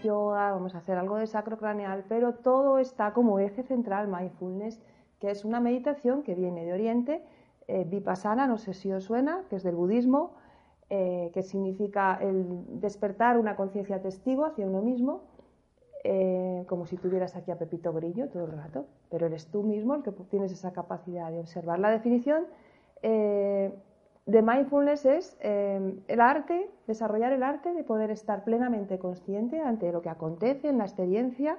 yoga, vamos a hacer algo de sacrocraneal, pero todo está como eje central mindfulness, que es una meditación que viene de Oriente, eh, vipassana, no sé si os suena, que es del budismo, eh, que significa el despertar una conciencia testigo hacia uno mismo, eh, como si tuvieras aquí a Pepito Grillo todo el rato, pero eres tú mismo el que tienes esa capacidad de observar. La definición de mindfulness es eh, el arte, desarrollar el arte de poder estar plenamente consciente ante lo que acontece en la experiencia,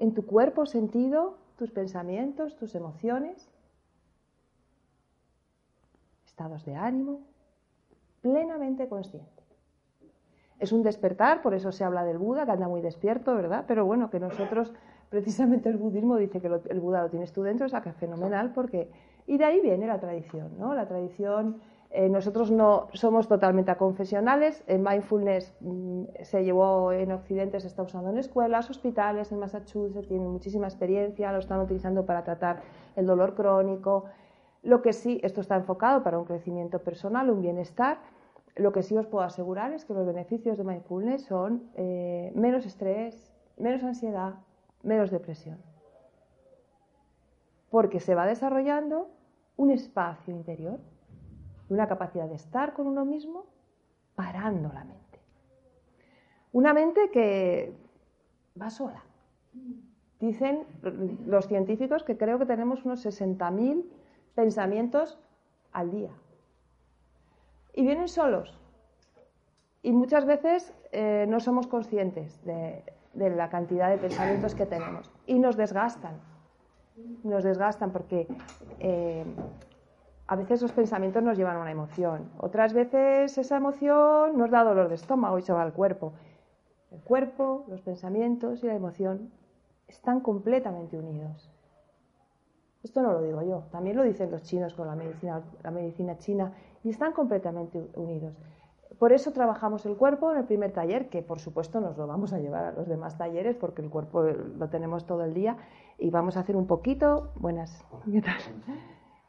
en tu cuerpo, sentido, tus pensamientos, tus emociones, estados de ánimo, plenamente consciente. Es un despertar, por eso se habla del Buda, que anda muy despierto, ¿verdad? Pero bueno, que nosotros, precisamente el budismo dice que el Buda lo tienes tú dentro, o sea fenomenal porque y de ahí viene la tradición, ¿no? La tradición, eh, nosotros no somos totalmente aconfesionales, el mindfulness mm, se llevó en Occidente, se está usando en escuelas, hospitales, en Massachusetts, tienen muchísima experiencia, lo están utilizando para tratar el dolor crónico. Lo que sí, esto está enfocado para un crecimiento personal, un bienestar. Lo que sí os puedo asegurar es que los beneficios de mindfulness son eh, menos estrés, menos ansiedad, menos depresión porque se va desarrollando un espacio interior, una capacidad de estar con uno mismo parando la mente. Una mente que va sola. Dicen los científicos que creo que tenemos unos 60.000 pensamientos al día. Y vienen solos. Y muchas veces eh, no somos conscientes de la cantidad de pensamientos que tenemos. Y nos desgastan nos desgastan porque eh, a veces los pensamientos nos llevan a una emoción, otras veces esa emoción nos da dolor de estómago y se va al cuerpo. El cuerpo, los pensamientos y la emoción están completamente unidos. Esto no lo digo yo, también lo dicen los chinos con la medicina, la medicina china y están completamente unidos. Por eso trabajamos el cuerpo en el primer taller, que por supuesto nos lo vamos a llevar a los demás talleres porque el cuerpo lo tenemos todo el día y vamos a hacer un poquito, buenas, ¿qué tal?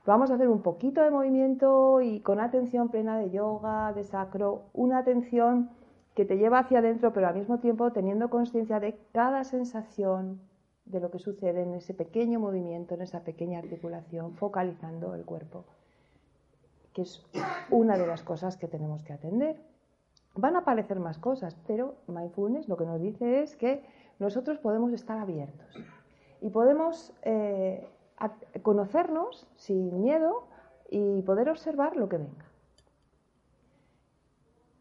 Vamos a hacer un poquito de movimiento y con atención plena de yoga, de sacro, una atención que te lleva hacia adentro, pero al mismo tiempo teniendo conciencia de cada sensación de lo que sucede en ese pequeño movimiento, en esa pequeña articulación, focalizando el cuerpo que es una de las cosas que tenemos que atender. Van a aparecer más cosas, pero mindfulness lo que nos dice es que nosotros podemos estar abiertos y podemos eh, conocernos sin miedo y poder observar lo que venga.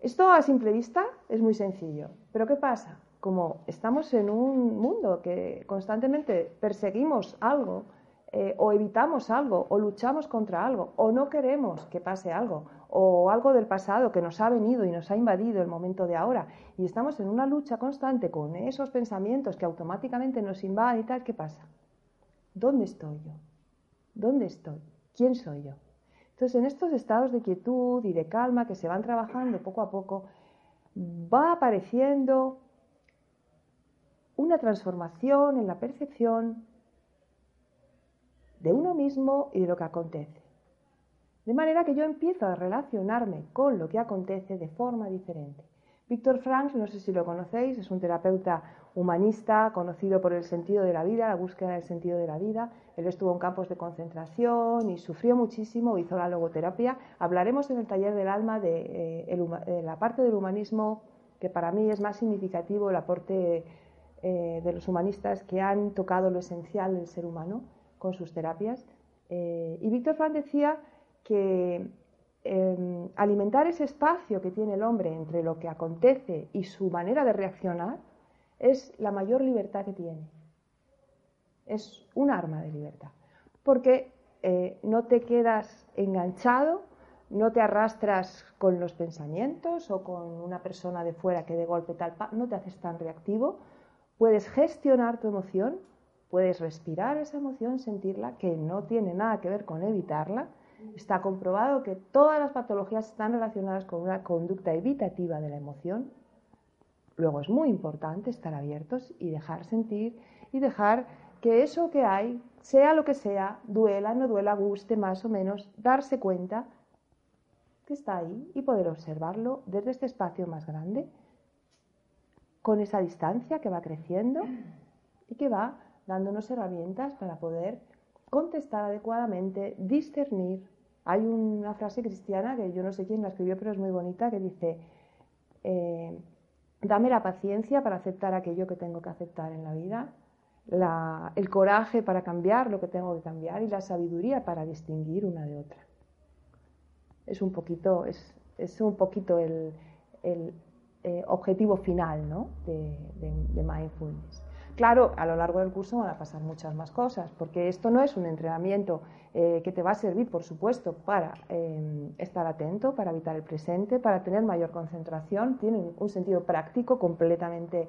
Esto a simple vista es muy sencillo, pero ¿qué pasa? Como estamos en un mundo que constantemente perseguimos algo, eh, o evitamos algo, o luchamos contra algo, o no queremos que pase algo, o algo del pasado que nos ha venido y nos ha invadido el momento de ahora, y estamos en una lucha constante con esos pensamientos que automáticamente nos invaden y tal, ¿qué pasa? ¿Dónde estoy yo? ¿Dónde estoy? ¿Quién soy yo? Entonces, en estos estados de quietud y de calma que se van trabajando poco a poco, va apareciendo una transformación en la percepción de uno mismo y de lo que acontece. De manera que yo empiezo a relacionarme con lo que acontece de forma diferente. Víctor Frank, no sé si lo conocéis, es un terapeuta humanista conocido por el sentido de la vida, la búsqueda del sentido de la vida. Él estuvo en campos de concentración y sufrió muchísimo, hizo la logoterapia. Hablaremos en el taller del alma de, eh, la parte del humanismo que para mí es más significativo, el aporte eh, de los humanistas que han tocado lo esencial del ser humano con sus terapias. Eh, y Víctor Frank decía que em, alimentar ese espacio que tiene el hombre entre lo que acontece y su manera de reaccionar es la mayor libertad que tiene. Es un arma de libertad. Porque eh, no te quedas enganchado, no te arrastras con los pensamientos o con una persona de fuera que de golpe tal, no te haces tan reactivo, puedes gestionar tu emoción, puedes respirar esa emoción, sentirla, que no tiene nada que ver con evitarla. Está comprobado que todas las patologías están relacionadas con una conducta evitativa de la emoción. Luego es muy importante estar abiertos y dejar sentir y dejar que eso que hay, sea lo que sea, duela, no duela, guste más o menos, darse cuenta que está ahí y poder observarlo desde este espacio más grande con esa distancia que va creciendo y que va dándonos herramientas para poder contestar adecuadamente, discernir. Hay una frase cristiana que yo no sé quién la escribió, pero es muy bonita, que dice, eh, dame la paciencia para aceptar aquello que tengo que aceptar en la vida, el coraje para cambiar lo que tengo que cambiar y la sabiduría para distinguir una de otra. Es un poquito, es, un poquito el, eh, objetivo final ¿no? de, mindfulness. Claro, a lo largo del curso van a pasar muchas más cosas, porque esto no es un entrenamiento eh, que te va a servir, por supuesto, para eh, estar atento, para evitar el presente, para tener mayor concentración. Tiene un sentido práctico completamente,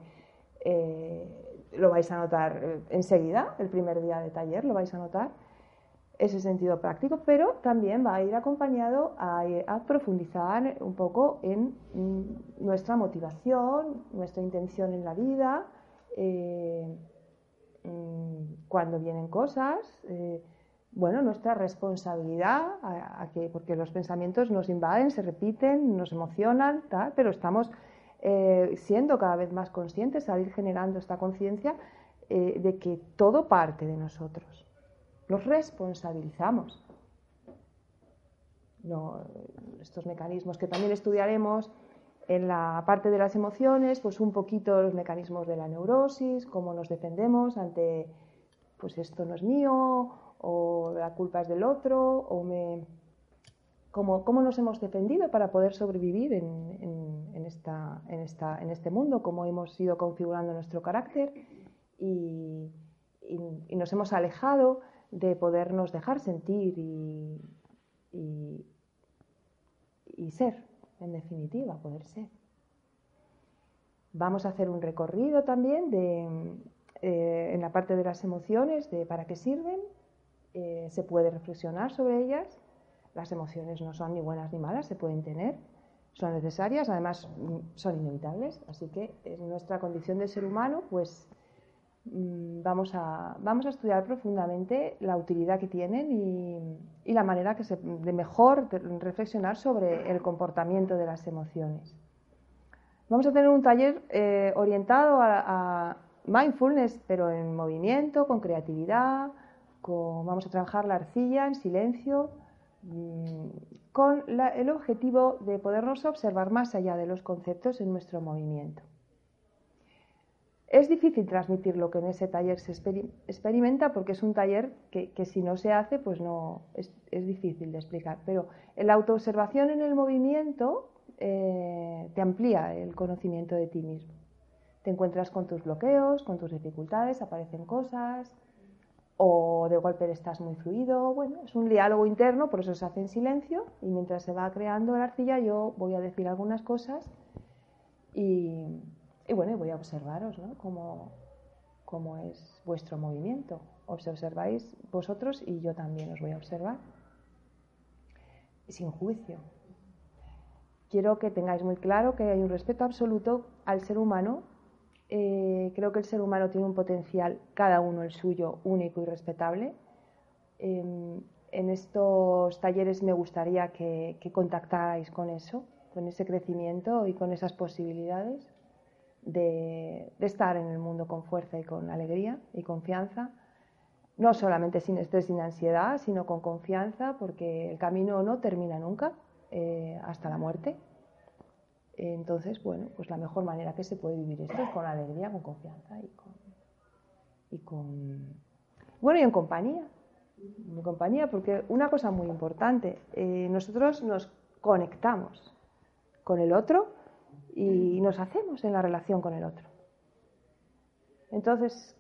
lo vais a notar enseguida, el primer día de taller, lo vais a notar ese sentido práctico, pero también va a ir acompañado a, profundizar un poco en mm, nuestra motivación, nuestra intención en la vida, eh, mm, cuando vienen cosas, eh, bueno, nuestra responsabilidad, porque los pensamientos nos invaden, se repiten, nos emocionan, tal, pero estamos eh, siendo cada vez más conscientes al ir generando esta conciencia de que todo parte de nosotros los responsabilizamos. estos mecanismos que también estudiaremos en la parte de las emociones, pues un poquito los mecanismos de la neurosis, cómo nos defendemos ante, pues esto no es mío, o la culpa es del otro, o me, cómo, cómo nos hemos defendido para poder sobrevivir en, esta, esta, en, este mundo, cómo hemos ido configurando nuestro carácter y, y nos hemos alejado de podernos dejar sentir y, y, ser, en definitiva, poder ser. Vamos a hacer un recorrido también de, eh, en la parte de las emociones, de para qué sirven, eh, se puede reflexionar sobre ellas. Las emociones no son ni buenas ni malas, se pueden tener, son necesarias, además mm, son inevitables, así que en nuestra condición de ser humano, pues Mm, vamos a, vamos a estudiar profundamente la utilidad que tienen y, la manera que se, de mejor reflexionar sobre el comportamiento de las emociones. Vamos a tener un taller eh, orientado a, mindfulness, pero en movimiento, con creatividad, vamos a trabajar la arcilla en silencio, mm, con el objetivo de podernos observar más allá de los conceptos en nuestro movimiento. Es difícil transmitir lo que en ese taller se experimenta porque es un taller que, si no se hace, pues no es, difícil de explicar. Pero la autoobservación en el movimiento eh, te amplía el conocimiento de ti mismo. Te encuentras con tus bloqueos, con tus dificultades, aparecen cosas, o de golpe estás muy fluido. Bueno, es un diálogo interno, por eso se hace en silencio y mientras se va creando la arcilla yo voy a decir algunas cosas y y bueno, voy a observaros cómo, cómo es vuestro movimiento. Os observáis vosotros y yo también os voy a observar. Sin juicio. Quiero que tengáis muy claro que hay un respeto absoluto al ser humano. Eh, creo que el ser humano tiene un potencial, cada uno el suyo, único y respetable. Em, en estos talleres me gustaría que, que contactarais con eso, con ese crecimiento y con esas posibilidades de, estar en el mundo con fuerza y con alegría y confianza, no solamente sin estrés, sin ansiedad, sino con confianza, porque el camino no termina nunca eh, hasta la muerte. Entonces, bueno, pues la mejor manera que se puede vivir esto es con alegría, con confianza y con, y con bueno, y en compañía. En compañía, porque una cosa muy importante, eh, nosotros nos conectamos con el otro y nos hacemos en la relación con el otro. Entonces,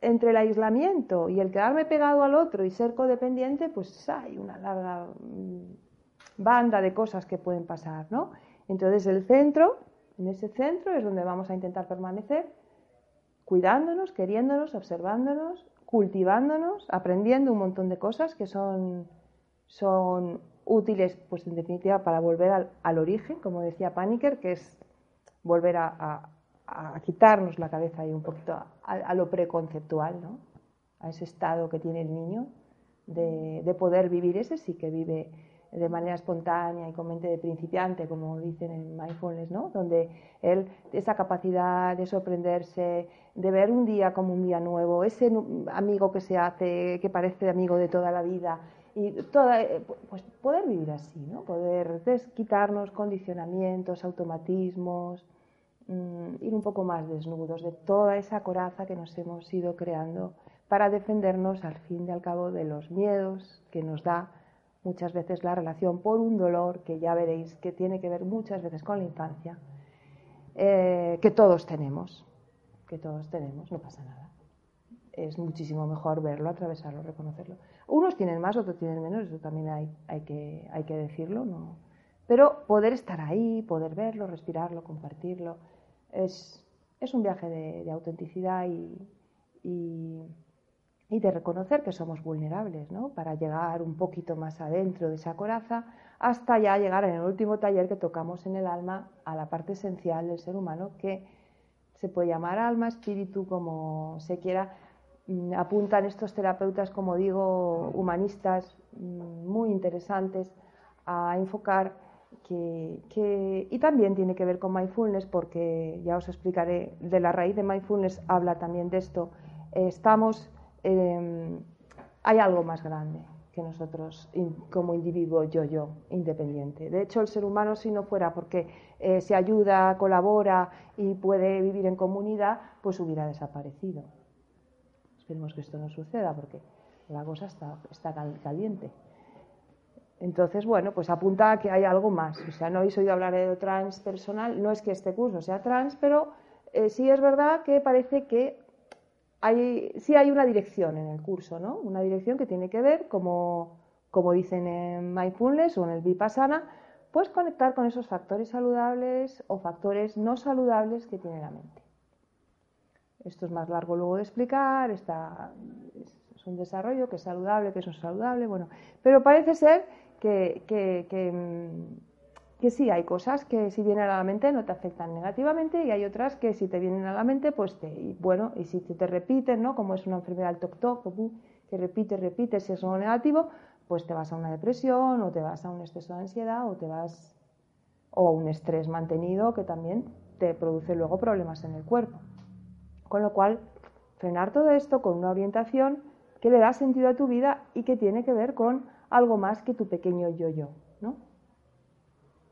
entre el aislamiento y el quedarme pegado al otro y ser codependiente, pues hay una larga mm, banda de cosas que pueden pasar, ¿no? Entonces el centro, en ese centro es donde vamos a intentar permanecer, cuidándonos, queriéndonos, observándonos, cultivándonos, aprendiendo un montón de cosas que son, son útiles, pues en definitiva, para volver al, origen, como decía Paniker, que es volver a, quitarnos la cabeza y un poquito a, lo preconceptual, ¿no? a ese estado que tiene el niño de, de poder vivir ese sí que vive de manera espontánea y con mente de principiante, como dicen en mindfulness, ¿no? Donde él, esa capacidad de sorprenderse, de ver un día como un día nuevo, ese amigo que se hace, que parece amigo de toda la vida, y toda, eh, pues poder vivir así, ¿no? Poder quitarnos condicionamientos, automatismos, mm, ir un poco más desnudos de toda esa coraza que nos hemos ido creando para defendernos al fin y al cabo de los miedos que nos da muchas veces la relación por un dolor que ya veréis que tiene que ver muchas veces con la infancia, eh, que todos tenemos, que todos tenemos, no pasa nada. Es muchísimo mejor verlo, atravesarlo, reconocerlo. Unos tienen más, otros tienen menos, eso también hay, hay, que, hay que decirlo, ¿no? Pero poder estar ahí, poder verlo, respirarlo, compartirlo, es, es un viaje de, autenticidad y y de reconocer que somos vulnerables, ¿no? Para llegar un poquito más adentro de esa coraza hasta ya llegar en el último taller que tocamos en el alma a la parte esencial del ser humano que se puede llamar alma, espíritu, como se quiera. Mm, apuntan estos terapeutas, como digo, humanistas mm, muy interesantes a enfocar que, que, y también tiene que ver con mindfulness porque ya os explicaré de la raíz de mindfulness habla también de esto. estamos Em, hay algo más grande que nosotros como individuo yo-yo independiente. De hecho, el ser humano, si no fuera porque eh, se ayuda, colabora y puede vivir en comunidad, pues hubiera desaparecido. Esperemos que esto no suceda porque la cosa está, está caliente. Entonces, bueno, pues apunta a que hay algo más. O sea, no habéis oído hablar de transpersonal, no es que este curso sea trans, pero eh, sí es verdad que parece que hay, sí hay una dirección en el curso, ¿no? Una dirección que tiene que ver, como, como dicen en Mindfulness o en el Vipassana, pues conectar con esos factores saludables o factores no saludables que tiene la mente. Esto es más largo luego de explicar, está, es un desarrollo que es saludable, que es no saludable, bueno, pero parece ser que, que, que mm, que sí, hay cosas que si vienen a la mente no te afectan negativamente y hay otras que si te vienen a la mente, pues te, y bueno, y si te, repiten, ¿no? Como es una enfermedad toc-toc, que repite, repite, si es algo negativo, pues te vas a una depresión o te vas a un exceso de ansiedad o te vas o a un estrés mantenido que también te produce luego problemas en el cuerpo. Con lo cual, frenar todo esto con una orientación que le da sentido a tu vida y que tiene que ver con algo más que tu pequeño yo-yo, ¿no?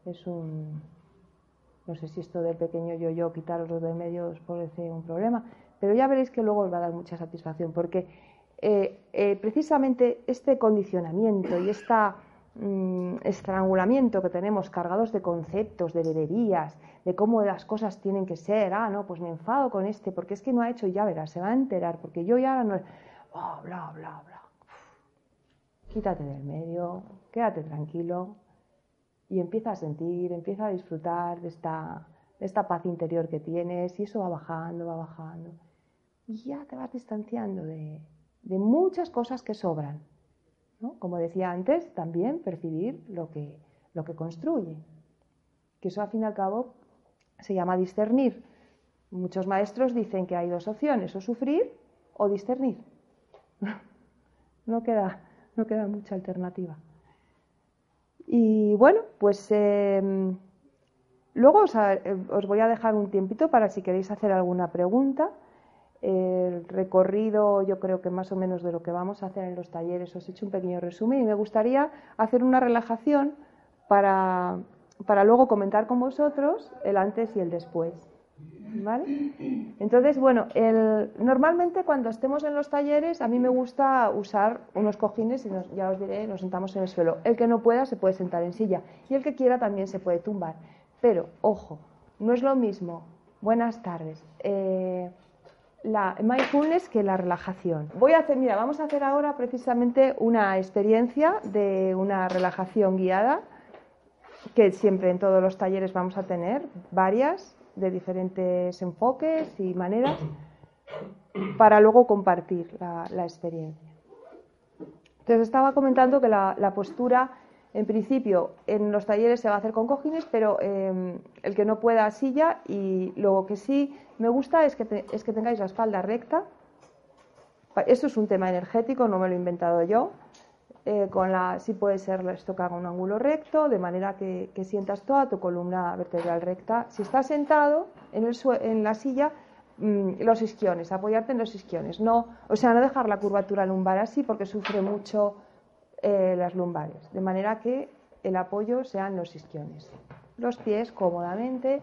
es un... No sé si esto del pequeño yo-yo, quitarlo de medio os parece un problema, pero ya veréis que luego os va a dar mucha satisfacción, porque eh, eh, precisamente este condicionamiento y este estrangulamiento que tenemos cargados de conceptos, de deberías, de cómo las cosas tienen que ser, ah, no, pues me enfado con este, porque es que no ha hecho, ya verás, se va a enterar, porque yo ya no... Oh, bla, bla, bla. Quítate del medio, quédate tranquilo, y empieza a sentir, empieza a disfrutar de esta, esta paz interior que tienes y eso va bajando, va bajando. Y ya te vas distanciando de, muchas cosas que sobran. Como decía antes, también percibir lo que, lo que construye. Que eso al fin y al cabo se llama discernir. Muchos maestros dicen que hay dos opciones, o sufrir o discernir. No queda, no queda mucha alternativa. Y bueno, pues em, luego eh, os, voy a dejar un tiempito para si queréis hacer alguna pregunta. El recorrido, yo creo que más o menos de lo que vamos a hacer en los talleres, os he hecho un pequeño resumen y me gustaría hacer una relajación para, para luego comentar con vosotros el antes y el después. ¿Vale? Entonces, bueno, normalmente cuando estemos en los talleres, a mí me gusta usar unos cojines y ya os diré, nos sentamos en el suelo. El que no pueda se puede sentar en silla y el que quiera también se puede tumbar. Pero, ojo, no es lo mismo. Buenas tardes. Eh, la mindfulness que la relajación. Voy a hacer, mira, vamos a hacer ahora precisamente una experiencia de una relajación guiada que siempre en todos los talleres vamos a tener, varias de diferentes enfoques y maneras para luego compartir la, experiencia. Entonces estaba comentando que la, postura, en principio, en los talleres se va a hacer con cojines, pero em, el que no pueda silla y lo que sí me gusta es que, es que tengáis la espalda recta. Esto es un tema energético, no me lo he inventado yo. Eh, con la, si puede ser esto que haga un ángulo recto, de manera que, sientas toda tu columna vertebral recta. Si estás sentado en, el, la silla, mm, los isquiones, apoyarte en los isquiones. No, o sea, no dejar la curvatura lumbar así porque sufre mucho eh, las lumbares. De manera que el apoyo sean los isquiones. Los pies cómodamente.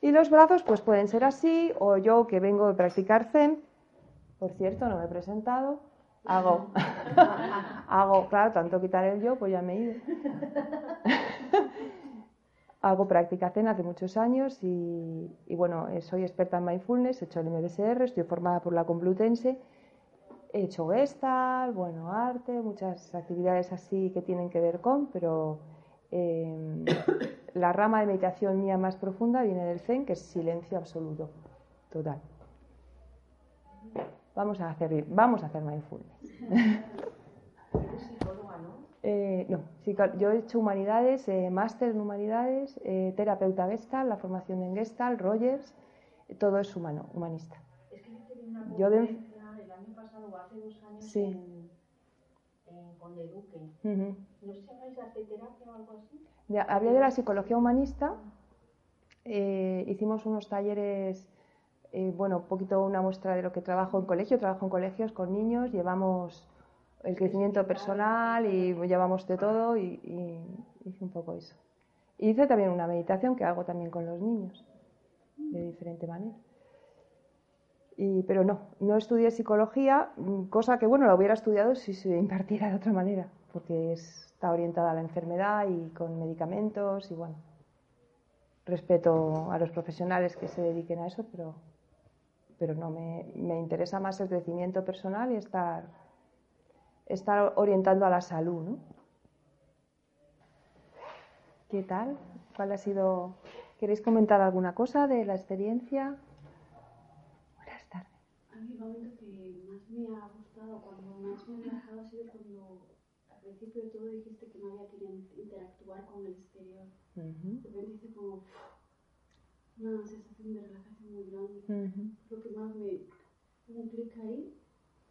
Y los brazos pues pueden ser así, o yo que vengo de practicar Zen, por cierto, no me he presentado, Hago, hago, claro, tanto quitar el yo, pues ya me he ido. hago práctica zen hace muchos años y, bueno, eh, soy experta en mindfulness, he hecho el MBSR, estoy formada por la Complutense, he hecho Gestalt, bueno, arte, muchas actividades así que tienen que ver con, pero em, la rama de meditación mía más profunda viene del zen, que es silencio absoluto, total. Vamos a hacer, vamos a hacer mindfulness. Eh, no, yo he hecho humanidades, eh, máster en humanidades, eh, terapeuta Gestalt, la formación en Gestalt, Rogers, todo es humano, humanista. Es que una yo de... hace dos años sí. en, en Conde Duque. No sé si habláis de terapia o algo así. Había de la psicología humanista, hicimos unos talleres eh, bueno, un poquito una muestra de lo que trabajo en colegio. Trabajo en colegios con niños, llevamos el crecimiento personal y llevamos de todo y, hice un poco eso. hice también una meditación que hago también con los niños, de diferente manera. Pero no, no estudié psicología, cosa que, bueno, la hubiera estudiado si se impartiera de otra manera, porque está orientada a la enfermedad y con medicamentos y, bueno, respeto a los profesionales que se dediquen a eso, pero pero no, me, me, interesa más el crecimiento personal y estar, estar orientando a la salud. ¿no? ¿Qué tal? ¿Cuál ha sido? ¿Queréis comentar alguna cosa de la experiencia? A mí el momento que más me ha gustado, cuando más me ha relajado, ha sido cuando al principio de todo dijiste que no había que interactuar con el exterior. Uh -huh. De repente como una sensación de relajación muy grande. Lo que más me, me clic ahí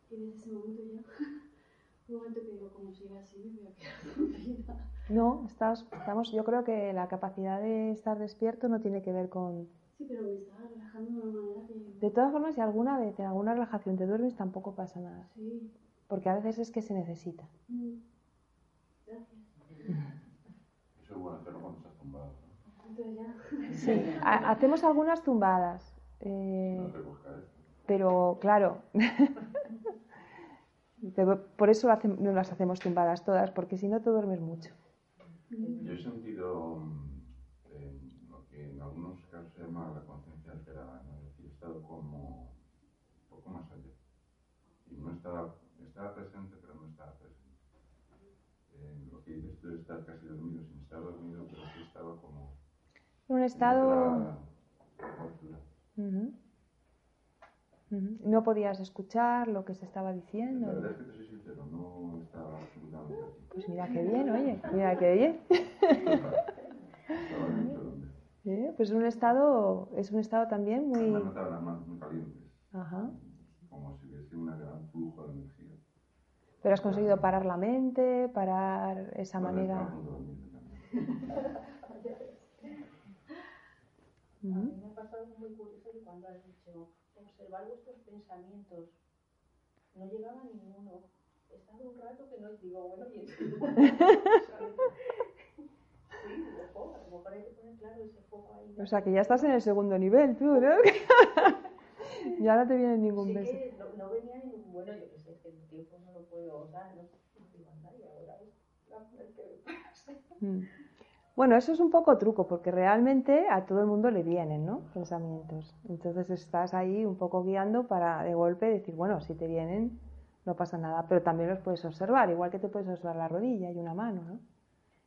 y desde ese momento ya, un momento que digo, como siga así, me voy a quedar dormida. No, estás, estamos, yo creo que la capacidad de estar despierto no tiene que ver con... Sí, pero me estaba relajando de una manera que... De todas formas, si alguna vez en alguna relajación te duermes, tampoco pasa nada. Sí. Porque a veces es que se necesita. Mm. Gracias. Eso es bueno hacerlo cuando estás tumbado. Sí, hacemos algunas tumbadas. Eh, pero claro, por eso no las hacemos tumbadas todas, porque si no te duermes mucho. Yo he sentido eh, lo que en algunos casos se llama la conciencia alterada, ¿no? es decir, he estado como un poco más allá. Y no estaba, estaba presente, pero no estaba presente. Eh, lo que dices tú estar casi dormido, sin estar dormido, pero sí estaba como un estado... No podías escuchar lo que se estaba diciendo. La verdad es que te soy sincero, no estaba absolutamente Pues mira qué bien, oye, mira qué bien. ¿Eh? Pues un estado, es un estado también muy... Me notaba las manos muy calientes. Ajá si hubiese un gran flujo de energía. Pero has conseguido parar la mente, parar esa Para manera... A mí me ha pasado algo muy curioso que cuando has dicho observar vuestros pensamientos, no llegaba ninguno. He estado un rato que no digo, bueno, y sí, ojo, a lo mejor hay que poner claro ese foco ahí. O sea, que ya estás en el segundo nivel, tú, ¿no? ya no te viene ningún sí beso. que no, no venía ningún, bueno, yo que el tiempo no lo puedo dar, no digo, anda, y ahora es la mujer que me pasa. Bueno, eso es un poco truco, porque realmente a todo el mundo le vienen, ¿no? Pensamientos. Entonces estás ahí un poco guiando para de golpe decir, bueno, si te vienen, no pasa nada, pero también los puedes observar, igual que te puedes observar la rodilla y una mano, ¿no?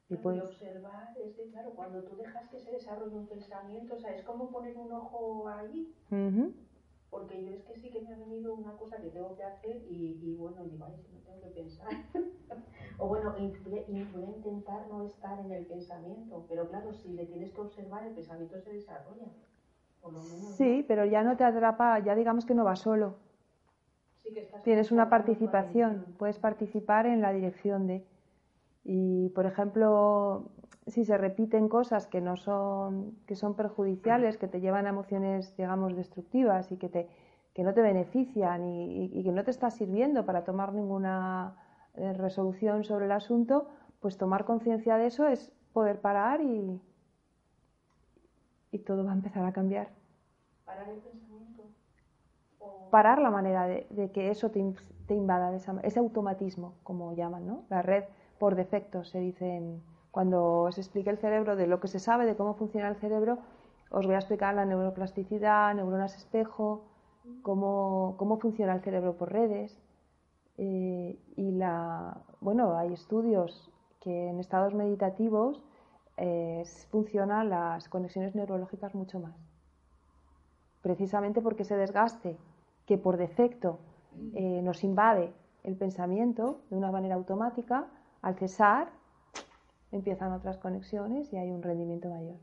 Y puedes... observar es que, claro, cuando tú dejas que se desarrolle un pensamiento, o sea, es como poner un ojo ahí, Ujú. Porque yo es que sí que me ha venido una cosa que tengo que hacer y, y bueno, digo, ay, si no tengo que pensar. o bueno, voy, a- intentar no estar en el pensamiento, pero claro, si le tienes que observar, el pensamiento se desarrolla. Por lo menos. ¿no? Sí, pero ya no te atrapa, ya digamos que no va solo. Sí que estás Tienes una participación, puedes participar en la dirección de. Y, por ejemplo, si se repiten cosas que no son, que son perjudiciales, que te llevan a emociones, digamos, destructivas y que, te, que no te benefician y, y- y que no te está sirviendo para tomar ninguna eh, resolución sobre el asunto, pues tomar conciencia de eso es poder parar y, y todo va a empezar a cambiar. Parar el pensamiento. O... parar la manera de, de que eso te, te invada, de esa- ese automatismo, como llaman, ¿no? La red por defecto, se dice en- cuando se explique el cerebro, de lo que se sabe de cómo funciona el cerebro, os voy a explicar la neuroplasticidad, neuronas espejo, cómo, cómo funciona el cerebro por redes. eh, y la, bueno, hay estudios que en estados meditativos eh, funcionan las conexiones neurológicas mucho más precisamente porque ese desgaste que por defecto eh, nos invade el pensamiento de una manera automática, al cesar empiezan otras conexiones y hay un rendimiento mayor.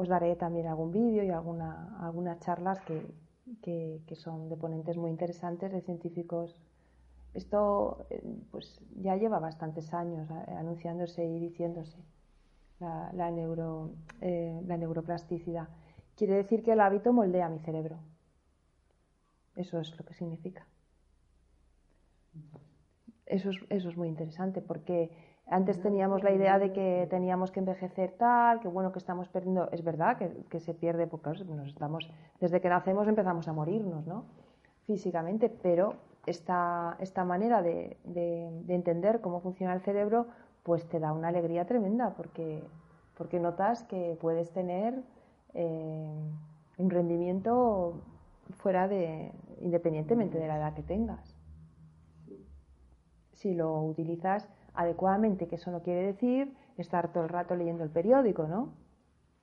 Os daré también algún vídeo y alguna, algunas charlas que, que- son de ponentes muy interesantes, de científicos. Esto eh, pues, ya lleva bastantes años eh, anunciándose y diciéndose la neuro- eh, la neuroplasticidad. Quiere decir que el hábito moldea mi cerebro. Eso es lo que significa. Eso es, eso es muy interesante porque antes teníamos la idea de que teníamos que envejecer tal, que bueno, que estamos perdiendo. Es verdad que, que se pierde, porque claro, nos estamos, desde que nacemos empezamos a morirnos, ¿no? Físicamente, pero esta, esta manera de, de- de entender cómo funciona el cerebro, pues te da una alegría tremenda porque, porque notas que puedes tener eh, un rendimiento fuera de, independientemente de la edad que tengas si lo utilizas adecuadamente, que eso no quiere decir estar todo el rato leyendo el periódico, ¿no?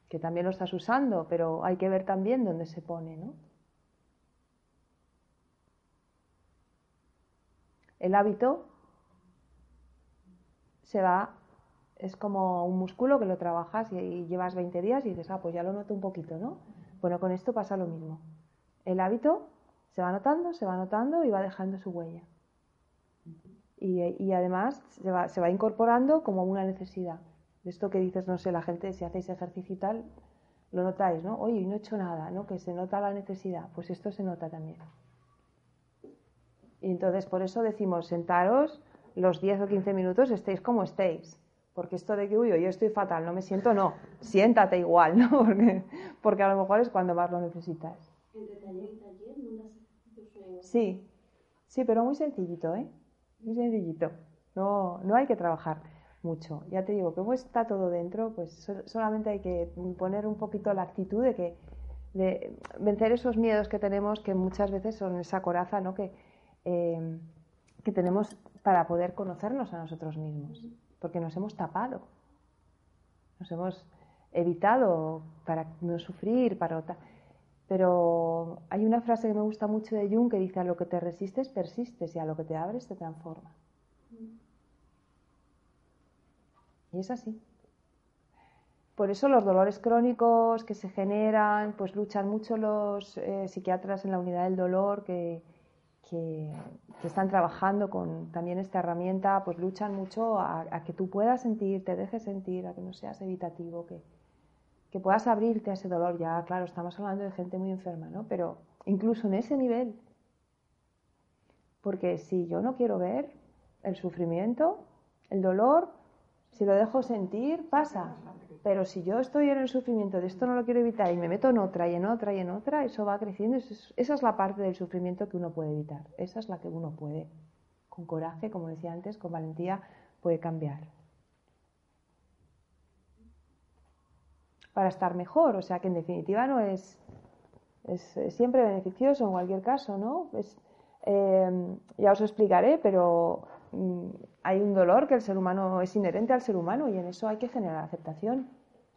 Que también lo estás usando, pero hay que ver también dónde se pone, ¿no? El hábito se va, es como un músculo que lo trabajas y, llevas 20 días y dices, ah, pues ya lo noto un poquito, ¿no? Bueno, con esto pasa lo mismo. El hábito se va notando, se va notando y va dejando su huella. Y, y además se va, se va incorporando como una necesidad. De esto que dices, no sé, la gente, si hacéis ejercicio y tal, lo notáis, ¿no? Oye, no he hecho nada, ¿no? Que se nota la necesidad. Pues esto se nota también. Y entonces por eso decimos, sentaros los 10 o 15 minutos, estéis como estéis. Porque esto de que, uy, yo estoy fatal, no me siento, no. Siéntate igual, ¿no? Porque, porque a lo mejor es cuando más lo necesitas. Entre taller y taller, mandas ejercicios o... Sí, sí, pero muy sencillito, ¿eh? Muy sencillito. No, no hay que trabajar mucho. Ya te digo, como está todo dentro, pues so- solamente hay que poner un poquito la actitud de que de vencer esos miedos que tenemos, que muchas veces son esa coraza, ¿no? Que, eh, que tenemos para poder conocernos a nosotros mismos, porque nos hemos tapado, nos hemos evitado para no sufrir, para otra. Pero hay una frase que me gusta mucho de Jung que dice, a lo que te resistes, persistes y a lo que te abres, te transforma. Y es así. Por eso los dolores crónicos que se generan, pues luchan mucho los eh, psiquiatras en la unidad del dolor, que, que, están trabajando con también esta herramienta, pues luchan mucho a, que tú puedas sentir, te dejes sentir, a que no seas evitativo, que, que puedas abrirte a ese dolor. Ya, claro, estamos hablando de gente muy enferma, ¿no? Pero incluso en ese nivel, porque si yo no quiero ver el sufrimiento, el dolor, si lo dejo sentir, pasa. Pero si yo estoy en el sufrimiento de esto no lo quiero evitar y me meto en otra y en otra y en otra, eso va creciendo. esa es la parte del sufrimiento que uno puede evitar. Esa es la que uno puede, con coraje, como decía antes, con valentía, puede cambiar. Para estar mejor, o sea que en definitiva no es, es, siempre beneficioso en cualquier caso, ¿no? Eh, ya os explicaré, pero mm, hay un dolor que el ser humano es inherente al ser humano y en eso hay que generar aceptación.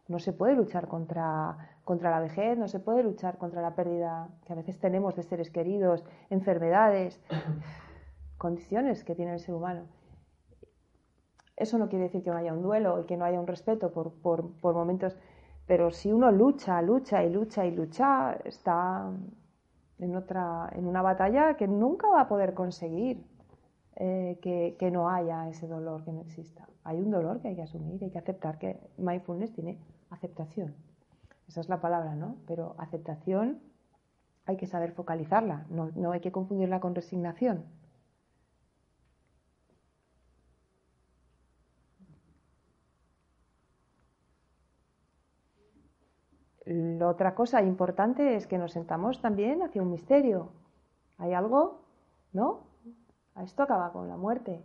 No se puede luchar contra, contra la vejez, no se puede luchar contra la pérdida que a veces tenemos de seres queridos, enfermedades, condiciones que tiene el ser humano. Eso no quiere decir que no haya un duelo y que no haya un respeto por, por momentos, pero si uno lucha, lucha y lucha y lucha, está en, otra, en una batalla que nunca va a poder conseguir eh, que, no haya ese dolor, que no exista. Hay un dolor que hay que asumir, hay que aceptar que mindfulness tiene aceptación. Esa es la palabra, ¿no? Pero aceptación hay que saber focalizarla, no, no hay que confundirla con resignación. La otra cosa importante es que nos sentamos también hacia un misterio. ¿Hay algo? ¿No? Esto acaba con la muerte.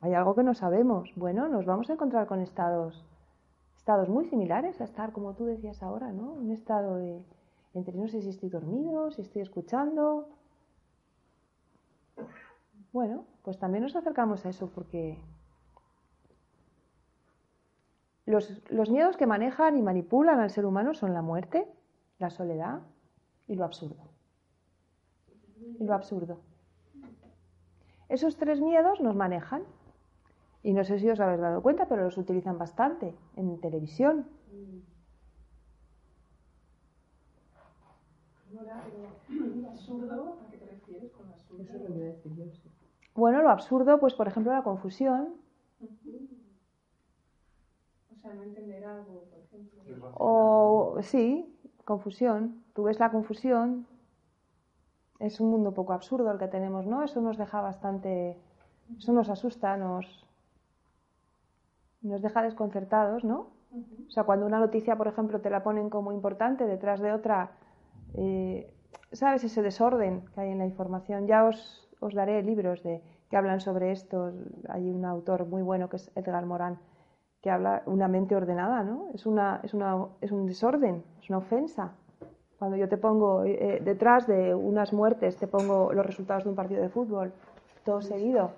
Hay algo que no sabemos. Bueno, nos vamos a encontrar con estados, estados muy similares a estar, como tú decías ahora, ¿no? Un estado de, entre no sé si estoy dormido, si estoy escuchando. Bueno, pues también nos acercamos a eso porque los, miedos que manejan y manipulan al ser humano son la muerte, la soledad y lo absurdo. Y lo absurdo. Esos tres miedos nos manejan. Y no sé si os habéis dado cuenta, pero los utilizan bastante en televisión. Bueno, lo absurdo, pues por ejemplo, la confusión. O sea, no entender algo, por ejemplo. O sí, confusión. Tú ves la confusión, es un mundo poco absurdo el que tenemos, ¿no? Eso nos deja bastante, eso nos asusta, nos, nos deja desconcertados, ¿no? O sea, cuando una noticia, por ejemplo, te la ponen como importante detrás de otra, eh, ¿sabes? Ese desorden que hay en la información. Ya os, os daré libros de, que hablan sobre esto. Hay un autor muy bueno que es Edgar Morán, que habla una mente ordenada, ¿no? Es, una, es, una, es un desorden, es una ofensa cuando yo te pongo eh, detrás de unas muertes, te pongo los resultados de un partido de fútbol, todo seguido.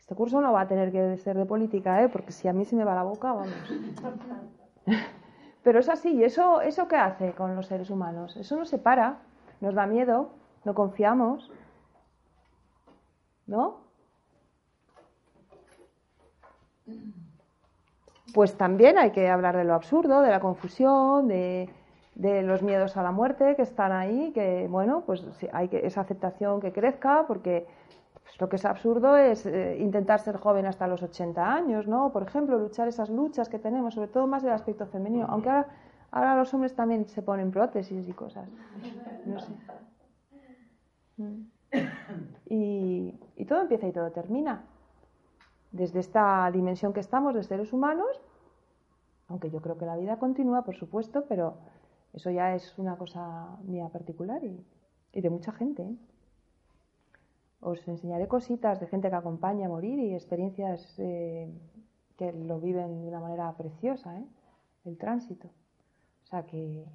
Este curso no va a tener que ser de política, ¿eh? porque si a mí se me va la boca, vamos. Pero es así, ¿y eso, eso qué hace con los seres humanos? Eso nos separa, nos da miedo, no confiamos, ¿no? pues también hay que hablar de lo absurdo, de la confusión, de, los miedos a la muerte que están ahí, que bueno, pues hay que esa aceptación que crezca, porque pues, lo que es absurdo es eh, intentar ser joven hasta los 80 años, ¿no? Por ejemplo, luchar esas luchas que tenemos, sobre todo más del aspecto femenino, aunque ahora, ahora los hombres también se ponen prótesis y cosas, no sé. Y, y todo empieza y todo termina desde esta dimensión que estamos de seres humanos, aunque yo creo que la vida continúa, por supuesto, pero eso ya es una cosa mía particular y, de mucha gente. ¿eh? Os enseñaré cositas de gente que acompaña a morir y experiencias eh, que lo viven de una manera preciosa, ¿eh? el tránsito. O sea, que,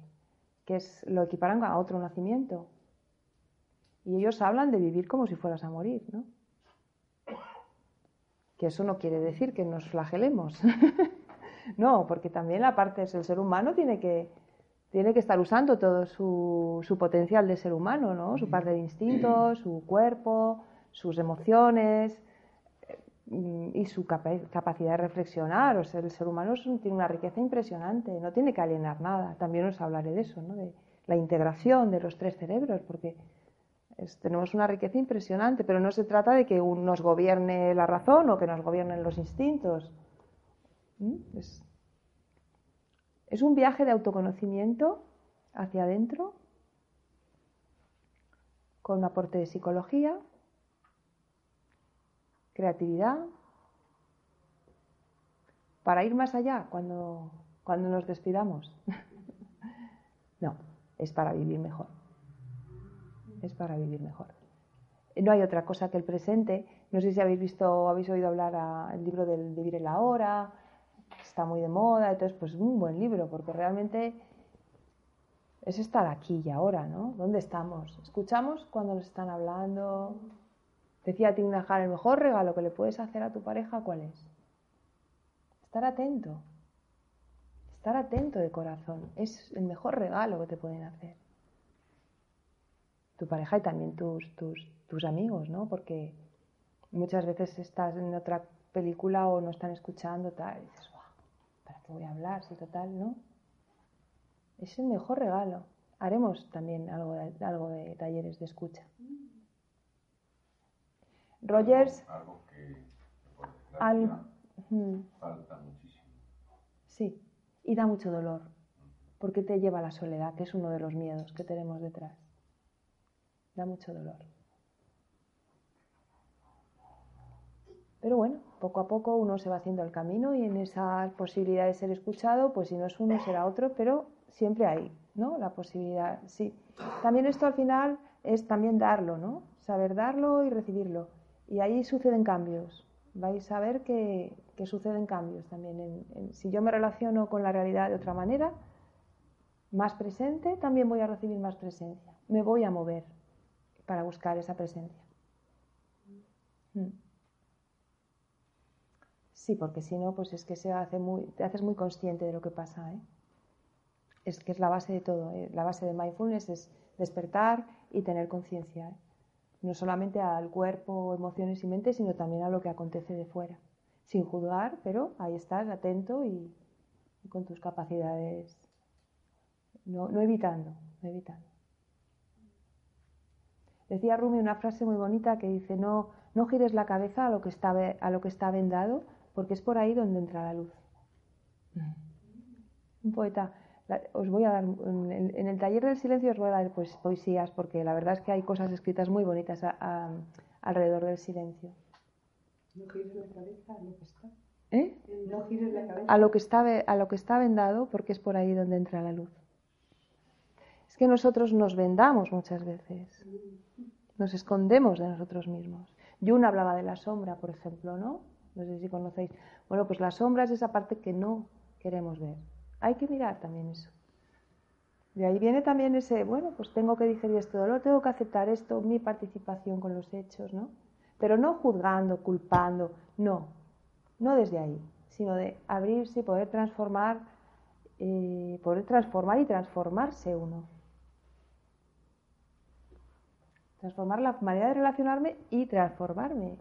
que es, lo equiparan a otro nacimiento. Y ellos hablan de vivir como si fueras a morir, ¿no? que eso no quiere decir que nos flagelemos. no, porque también la parte del ser humano tiene que, tiene que estar usando todo su, su, potencial de ser humano, ¿no? Su parte de instintos, su cuerpo, sus emociones. mm, y su capacidad de reflexionar. O sea, el ser humano tiene una riqueza impresionante, no tiene que alienar nada. También os hablaré de eso, ¿no? de la integración de los tres cerebros, porque tenemos una riqueza impresionante, pero no se trata de que nos gobierne la razón o que nos gobiernen los instintos. ¿Mm? Es, es un viaje de autoconocimiento hacia adentro, con un aporte de psicología, creatividad, para ir más allá cuando, cuando nos despidamos. no, es para vivir mejor. Es para vivir mejor. No hay otra cosa que el presente. No sé si habéis visto o habéis oído hablar el libro del Vivir en la Hora. Está muy de moda, entonces pues un buen libro, porque realmente es estar aquí y ahora, ¿no? ¿Dónde estamos? ¿Escuchamos cuando nos están hablando? Decía Tim el mejor regalo que le puedes hacer a tu pareja, ¿cuál es? Estar atento. Estar atento de corazón. Es el mejor regalo que te pueden hacer. Tu pareja y también tus, tus, tus amigos, ¿no? Porque muchas veces estás en otra película o no están escuchando, tal, y dices, ¿para qué voy a hablar? Si total, ¿no? Es el mejor regalo. Haremos también algo algo de talleres de escucha. Rogers. Algo que falta muchísimo. Sí, y da mucho dolor, porque te lleva a la soledad, que es uno de los miedos que tenemos detrás. Da mucho dolor. Pero bueno, poco a poco uno se va haciendo el camino y en esa posibilidad de ser escuchado, pues si no es uno será otro, pero siempre hay, ¿no? La posibilidad, sí. También esto al final es también darlo, ¿no? Saber darlo y recibirlo. Y ahí suceden cambios. Vais a ver que, suceden cambios también. si yo me relaciono con la realidad de otra manera, más presente, también voy a recibir más presencia. Me voy a mover para buscar esa presencia. Mm. Sí, porque si no, pues es que se hace muy, te haces muy consciente de lo que pasa. ¿eh? Es que es la base de todo. ¿eh? La base de mindfulness es despertar y tener conciencia. ¿eh? no solamente al cuerpo, emociones y mente, sino también a lo que acontece de fuera, sin juzgar, pero ahí estás atento y, con tus capacidades, no, evitando, no evitando. Decía Rumi una frase muy bonita que dice, no, no gires la cabeza a lo, que está, a lo que está vendado, porque es por ahí donde entra la luz. Un poeta os voy a dar, en, el taller del silencio os voy a dar pues, poesías, porque la verdad es que hay cosas escritas muy bonitas alrededor del silencio. No gires la cabeza a lo que está. ¿Eh? No gires la cabeza. A lo, que está, a lo que está vendado, porque es por ahí donde entra la luz. Que nosotros nos vendamos muchas veces. Nos escondemos de nosotros mismos. Jung hablaba de la sombra, por ejemplo, ¿no? No sé si conocéis. Bueno, pues la sombra es esa parte que no queremos ver. Hay que mirar también eso. De ahí viene también ese, bueno, pues tengo que digerir este dolor, tengo que aceptar esto, mi participación con los hechos, ¿no? Pero no juzgando, culpando, no, no desde ahí, sino de abrirse y poder transformar, eh, poder transformar y transformarse uno. Transformar la manera de relacionarme y transformarme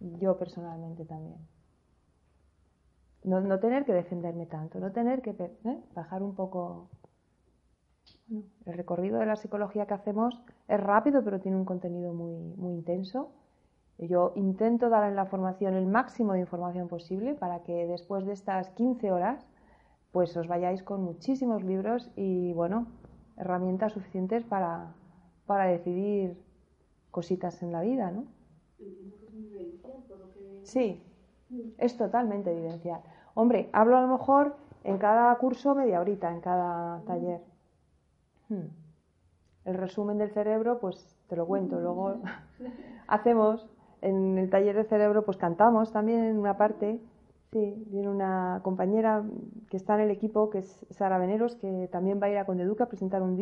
yo personalmente también. No, tener que defenderme tanto, no tener que ¿eh? bajar un poco. el recorrido de la psicología que hacemos es rápido, pero tiene un contenido muy, muy intenso. Yo intento dar en la formación el máximo de información posible para que después de estas 15 horas pues os vayáis con muchísimos libros y bueno, herramientas suficientes para, para decidir cositas en la vida, ¿no? Sí, es totalmente evidencial. Hombre, hablo a lo mejor en cada curso media horita, en cada taller. Hmm. El resumen del cerebro, pues te lo cuento. Luego hacemos en el taller de cerebro, pues cantamos también en una parte. Sí, viene una compañera que está en el equipo, que es Sara Veneros, que también va a ir a Condeduque a presentar un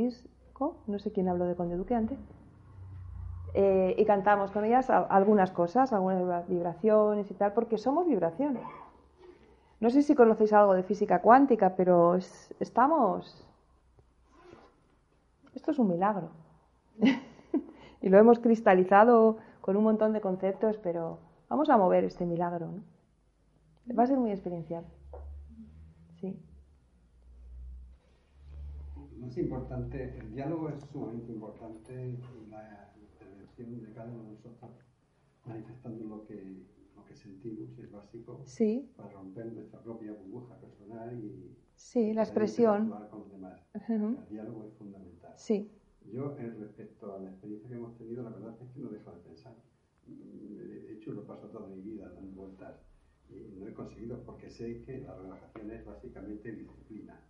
No sé quién habló de Condeduque antes. Eh, y cantamos con ellas algunas cosas, algunas vibraciones y tal, porque somos vibraciones. No sé si conocéis algo de física cuántica, pero estamos... Esto es un milagro. y lo hemos cristalizado con un montón de conceptos, pero vamos a mover este milagro, ¿no? Va a ser muy experiencial. Sí. Más importante, el diálogo es sumamente importante en la intervención de cada uno de nosotros, manifestando lo que, lo que sentimos, es básico Sí, para romper nuestra propia burbuja personal y sí, la expresión. con los demás. Ujú. El diálogo es fundamental. Sí, Yo, respecto a la experiencia que hemos tenido, la verdad es que no dejo de pensar. De hecho, lo paso toda mi vida dando vueltas y no he conseguido porque sé que la relajación es básicamente disciplina.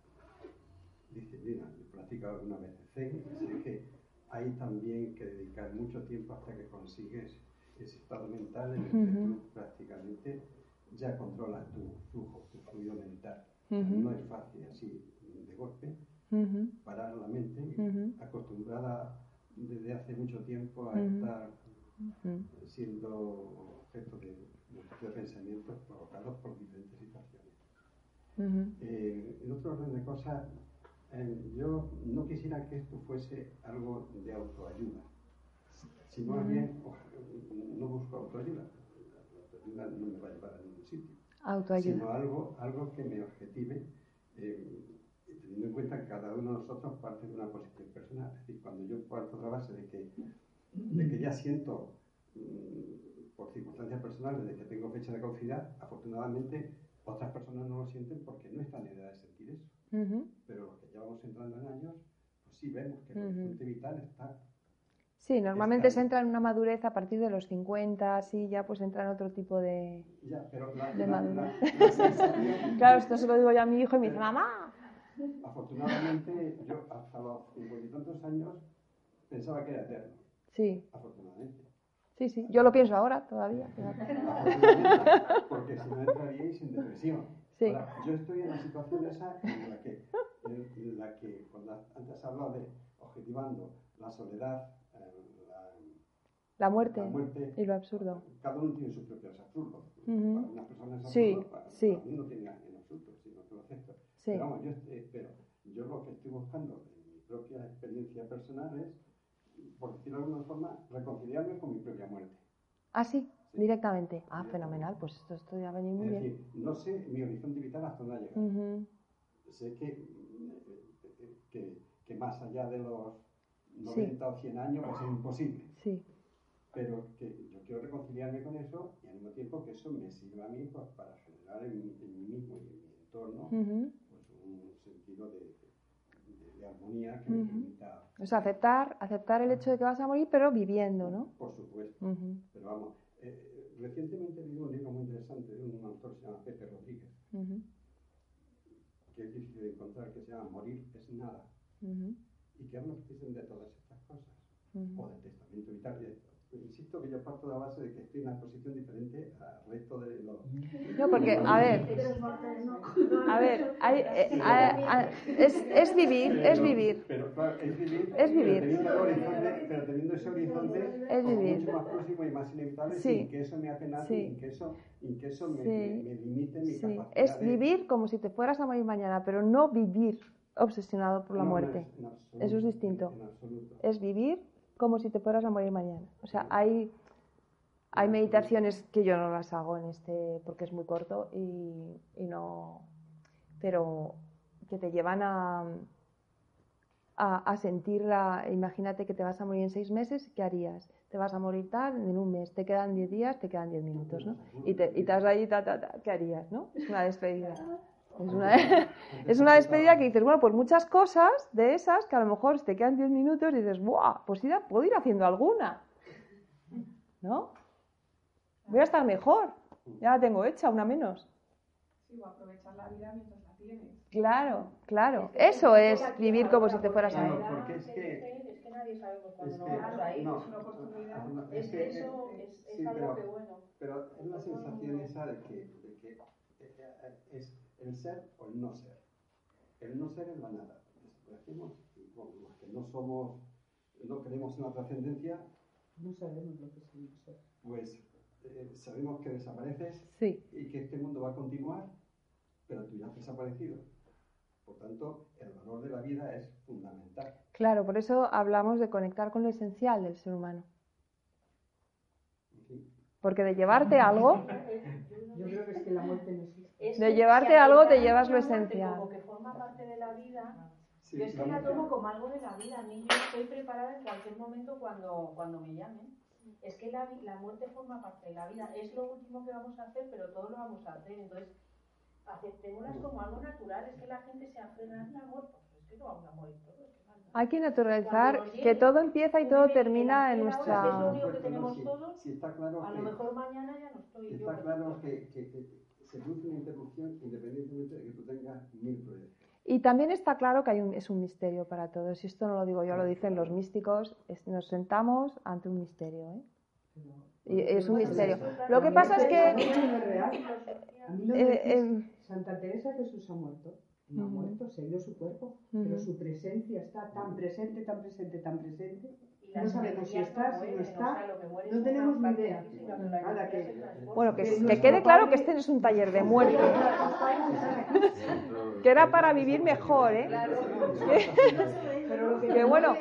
Disciplina. Yo practico alguna vez Zen sé que hay también que dedicar mucho tiempo hasta que consigues ese estado mental en el que tú prácticamente ya controlas tu flujo, tu fluido mental. No es fácil así de golpe Ujú, parar la mente, acostumbrada desde hace mucho tiempo a estar siendo objeto de, de pensamientos provocados por diferentes situaciones. Ujú. Eh, en otro orden de cosas, eh, yo no quisiera que esto fuese algo de autoayuda, sino más bien, no busco autoayuda, la autoayuda no me va a llevar a ningún sitio Autoayuda. sino algo, algo que me objetive, eh, teniendo en cuenta que cada uno de nosotros parte de una posición personal. Es decir, cuando yo parto de la base de que, de que ya siento, mm, por circunstancias personales, de que tengo fecha de caducidad, afortunadamente otras personas no lo sienten porque no están en edad de sentir eso. Pero vamos entrando en años, pues sí vemos que el Ujú. horizonte vital está Sí, normalmente Está se entra en una madurez a partir de los 50, así ya pues entra en otro tipo de... ya, pero la, De la- madurez. la- Claro, esto se lo digo yo a mi hijo y me dice, mamá. Afortunadamente, yo hasta los cincuenta y tantos años pensaba que era eterno. Sí, Afortunadamente. sí, sí. Yo lo pienso ahora todavía. Afortunadamente, porque si no entraríais en depresión. Sí. Ahora, yo estoy en la situación esa en la que, en la que cuando antes hablado de objetivando la soledad, eh, la, La muerte la muerte, y lo absurdo. cada uno tiene sus propios absurdos. Ujú. Para unas personas es Sí, absurdo, para, sí. para mí no tiene en absoluto, sino que lo acepto. Sí. Pero vamos, yo, eh, pero yo lo que estoy buscando en mi propia experiencia personal es, por decirlo de alguna forma, reconciliarme con mi propia muerte. Ah, sí, directamente. Ah, fenomenal. Pues esto, esto ya va a venir muy es bien. decir, no sé mi horizonte vital hasta dónde ha llegado. Ujú. Sé que, que, que más allá de los 90 o 100 años va a ser imposible. Sí, Pero que yo quiero reconciliarme con eso y al mismo tiempo que eso me sirva a mí pues, para generar en, en mí mismo y en mi entorno pues, un sentido de, de- de armonía que me permita, O sea, aceptar, aceptar el hecho de que vas a morir, pero viviendo, ¿no? por supuesto, pero vamos, eh, recientemente he leído un libro muy interesante de un autor que se llama Pepe Rodríguez, que es difícil de encontrar, que se llama Morir es nada, y que habla precisamente de todas estas cosas, o del testamento vital. y de- Insisto que yo parto de la base de que estoy en una posición diferente al resto de los... No, porque, a ver, a ver, hay, eh, a- a- es, es vivir, es vivir. Pero claro, es vivir. Es vivir. Pero teniendo, horizonte, pero teniendo ese horizonte Es vivir. mucho más próximo y más inevitable Sí. sin que eso me Sí. sin que eso, sin que eso me, Sí. me- me limite mi capacidad es de- vivir como si te fueras a morir mañana, pero no vivir obsesionado por la No, no muerte. es- en absoluto, Eso es distinto. Es vivir como si te fueras a morir mañana. O sea, hay, hay meditaciones que yo no las hago en este porque es muy corto y, y no, pero que te llevan a, a, a sentir la, imagínate que te vas a morir en seis meses, ¿qué harías? Te vas a morir tal, en un mes, te quedan diez días, te quedan diez minutos, ¿no? Y te, y estás ahí, ta, ta, ta, ¿qué harías, no? Es una despedida. Es una, es una despedida que dices, bueno, pues muchas cosas de esas que a lo mejor te quedan 10 minutos y dices, ¡buah! Pues ir a- puedo ir haciendo alguna. ¿No? Voy a estar mejor. Ya la tengo hecha, una menos. Sí, o aprovechar la vida mientras la tienes. Claro, claro. Eso es vivir como si te fueras a Claro, morir. porque es que... Es que nadie sabemos cuándo que, vamos a ir. no, es una oportunidad. no, Es que- eso, es, algo que bueno. Pero es la sensación esa de que, de que eh, es el ser o el no ser. El no ser es la nada. Bueno, los que no somos, no creemos en la trascendencia, No sabemos lo que es el ser. pues eh, sabemos que desapareces Sí, y que este mundo va a continuar, pero tú ya has desaparecido. Por tanto, el valor de la vida es fundamental. claro, por eso hablamos de conectar con lo esencial del ser humano. Porque de llevarte algo, Yo creo que es que la muerte no. Es de llevarte si algo te llevas lo esencial. Como que forma parte de la vida. Sí, yo es que la tomo como algo de la vida. A mí yo estoy preparada en cualquier momento cuando, cuando me llamen. Es que la, la muerte forma parte de la vida. Es lo último que vamos a hacer, pero todo lo vamos a hacer. Entonces, aceptémoslas como algo natural. Es que la gente se aferra a la muerte. Pues es que no vamos a morir todos. hay que naturalizar que todo empieza y todo termina en nuestra... cena ahora es lo único que tenemos sí, todos. sí está claro A que, lo mejor mañana ya no estoy yo. está claro que, que- que se produce una interrupción independientemente de que tú tengas mil proyectos. Y también está claro que hay un- es un misterio para todos. Y esto no lo digo yo, lo dicen los místicos. es- nos sentamos ante un misterio. ¿eh? Y es un misterio. Lo que pasa es que... Eh, eh, Santa Teresa Jesús ha muerto. No ha muerto, se ido su cuerpo, pero su presencia está tan presente, tan presente, tan presente. No sabemos si está, no si no está. que no tenemos ni idea. que- bueno, que, Que que quede claro que este no es un taller de muerte. Que era para vivir mejor, ¿eh? Pero lo Que bueno,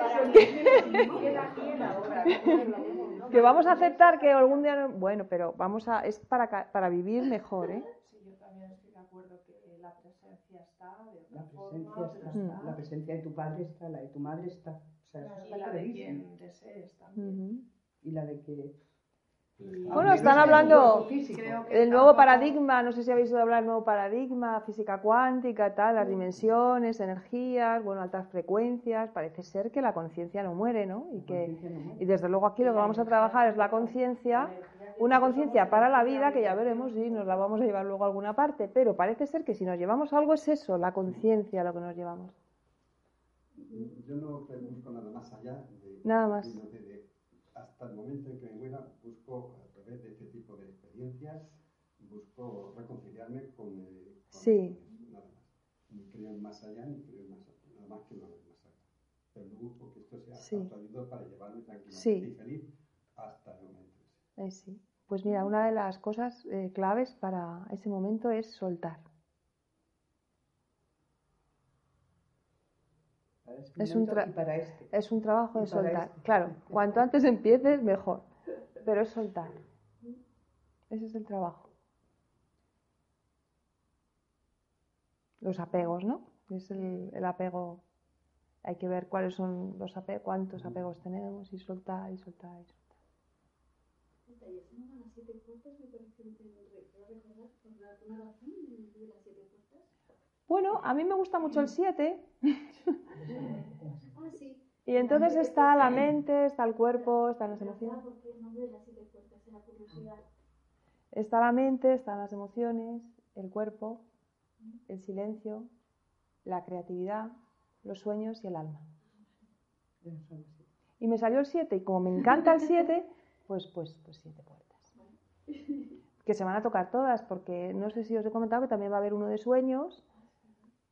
que vamos a aceptar que algún día... no- Bueno, pero vamos a... Es para, ca- para vivir mejor, ¿eh? Sí, yo también estoy de acuerdo que la presencia está, la presencia de tu padre está, la de tu madre está. O sea, eso Y está la de quien desees también. Y la de que. Y- Bueno, están hablando físico. Creo que El nuevo paradigma, no sé si habéis oído hablar del nuevo paradigma, física cuántica, tal, las dimensiones, energías, bueno, altas frecuencias, parece ser que la conciencia no muere, ¿no? Y que y desde luego aquí lo que vamos a trabajar es la conciencia, una conciencia para la vida, que ya veremos si nos la vamos a llevar luego a alguna parte, pero parece ser que si nos llevamos algo es eso, la conciencia lo que nos llevamos. Yo no busco nada más allá de, Nada más. sino de- de- hasta el momento en que me muera, busco a través de este tipo de experiencias, busco reconciliarme con, eh, con Sí. nada más. Ni creo en más allá, ni creo en más allá, nada más que no más allá. Pero no busco que esto sea Sí. autoayuda para llevarme tranquilo Sí. y feliz hasta el momento. Eh, sí. Pues mira, una de las cosas eh, claves para ese momento es soltar. Para Es un y para este. Es un trabajo de soltar. este. Claro, cuanto antes empieces, mejor. Pero es soltar. Ese es el trabajo. Los apegos, ¿no? Es el, el apego. Hay que ver cuáles son los apegos, cuántos apegos tenemos y soltar y soltar y soltar. Las Siete Puertas, me parece que recordar por alguna razón de las Siete Puertas. Bueno, a mí me gusta mucho el 7 Ah, y entonces está la mente, está el cuerpo, están las emociones. ¿Por qué el nombre de las Siete Puertas? Era curiosidad. Está la mente, están las emociones, el cuerpo, el silencio, la creatividad, los sueños y el alma. Y me salió el 7 y como me encanta el 7, pues pues pues siete puertas. Que se van a tocar todas porque no sé si os he comentado que también va a haber uno de sueños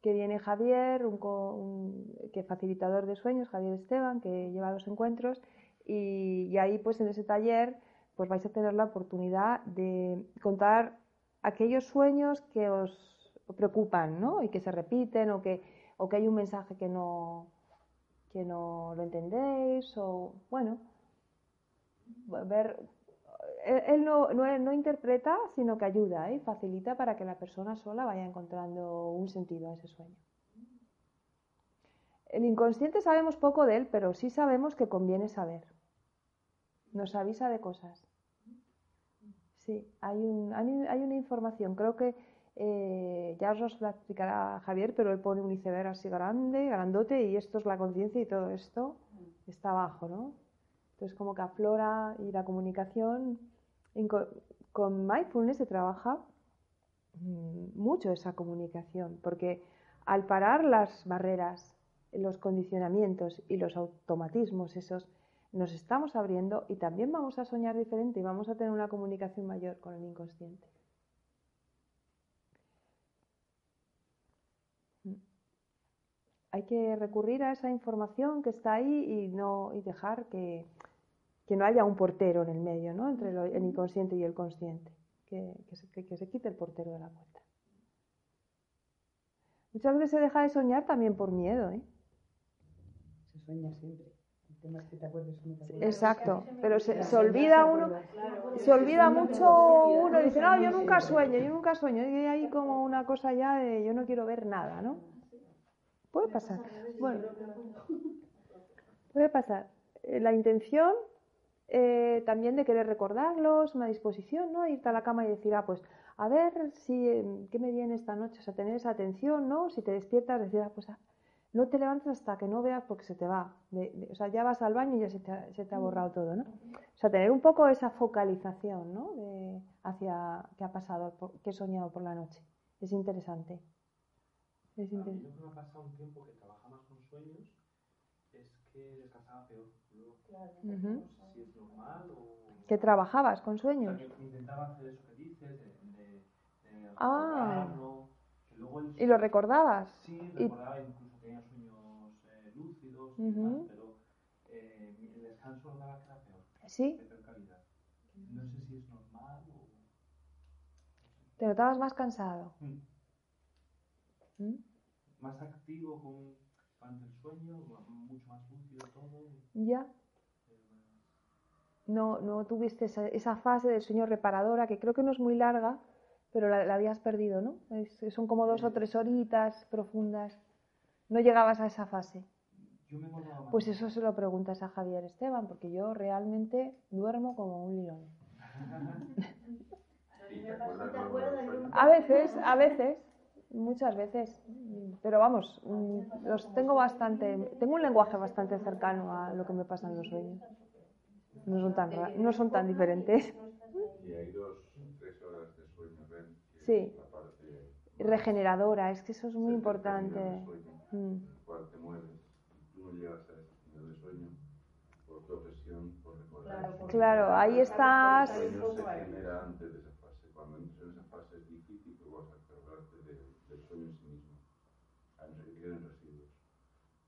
que viene Javier, un, un- que facilitador de sueños, Javier Esteban, que lleva los encuentros y, y ahí pues en ese taller pues vais a tener la oportunidad de contar aquellos sueños que os preocupan, ¿no? Y que se repiten o que, o que hay un mensaje que no, que no lo entendéis o bueno ver él, no, no, no interpreta sino que ayuda y facilita para que la persona sola vaya encontrando un sentido a ese sueño. El inconsciente sabemos poco de él pero sí sabemos que conviene saber. Nos avisa de cosas. Sí hay un, hay, un- hay una información. Creo que eh, ya os lo explicará Javier, pero él pone un iceberg así grande, grandote, y esto es la conciencia y todo esto está abajo, ¿no? Entonces como que aflora y la comunicación, con mindfulness se trabaja mm, mucho esa comunicación, porque al parar las barreras, los condicionamientos y los automatismos esos, nos estamos abriendo y también vamos a soñar diferente y vamos a tener una comunicación mayor con el inconsciente. hay que recurrir a esa información que está ahí y no y dejar que, que no haya un portero en el medio, ¿no? Entre lo- el inconsciente y el consciente, que, que se, que- que se quite el portero de la puerta. Muchas veces se deja de soñar también por miedo, ¿eh? Se sueña siempre. temas que te acuerdes o no te acuerdes. Exacto, pero se, olvida uno, se olvida mucho uno, dice, no, yo nunca siempre". sueño, yo nunca sueño, y hay ahí como una cosa ya de yo no quiero ver nada, ¿no? Puede pasar. Bueno, puede pasar. Eh, La intención eh, también de querer recordarlos, una disposición, ¿no? Irte a la cama y decir, ah, pues a ver si, eh, qué me viene esta noche, o sea, tener esa atención, ¿no? Si te despiertas, decir, ah, pues ah, no te levantes hasta que no veas porque se te va. De- de- o sea, ya vas al baño y ya se te, ha- se te ha borrado todo, ¿no? O sea, tener un poco esa focalización, ¿no? De, hacia qué ha pasado, por- qué he soñado por la noche. Es interesante. Es A mí interesante. que me ha pasado un tiempo que trabajaba más con sueños que descansaba peor. Luego, Ujú. No sé si es normal o... ¿Que trabajabas con O sea, sueños? que intentaba hacer eso que dices, de, de, de Ah. recordarlo, que luego el ¿Y lo recordabas? Sí, Y- recordaba, incluso tenía sueños eh, lúcidos y Ujú. demás, pero eh, el descanso notaba que era peor, ¿Sí? de peor calidad. No sé si es normal o... ¿Te notabas más cansado? Mm. ¿Mm? Más activo con, el sueño, mucho más lúcido todo. Ya. pero, No, no tuviste esa, esa fase del sueño reparadora, que creo que no es muy larga, pero la, la habías perdido, ¿no? Es- son como dos o tres horitas profundas. No llegabas a esa fase. yo me Pues eso se lo preguntas a Javier Esteban, porque yo realmente duermo como un lirón. ¿Y te acuerdas ¿Te luego acuerdas del de sueño? A veces, a veces, muchas veces, pero vamos, mm, los tengo bastante, tengo un lenguaje bastante cercano a lo que me pasa en los sueños. No son tan, no son tan diferentes. Y hay dos, tres horas de sueño Sí. es la parte Regeneradora, es que eso es muy importante. Mm. te mueves tú no llegas a ese nivel de sueño por tu obsesión por recordar Claro, ahí estás. El sueño se genera antes de esa fase. Cuando entras en esa fase es difícil que vas a acordarte de- del sueño en sí mismo, a no ser que queden residuos.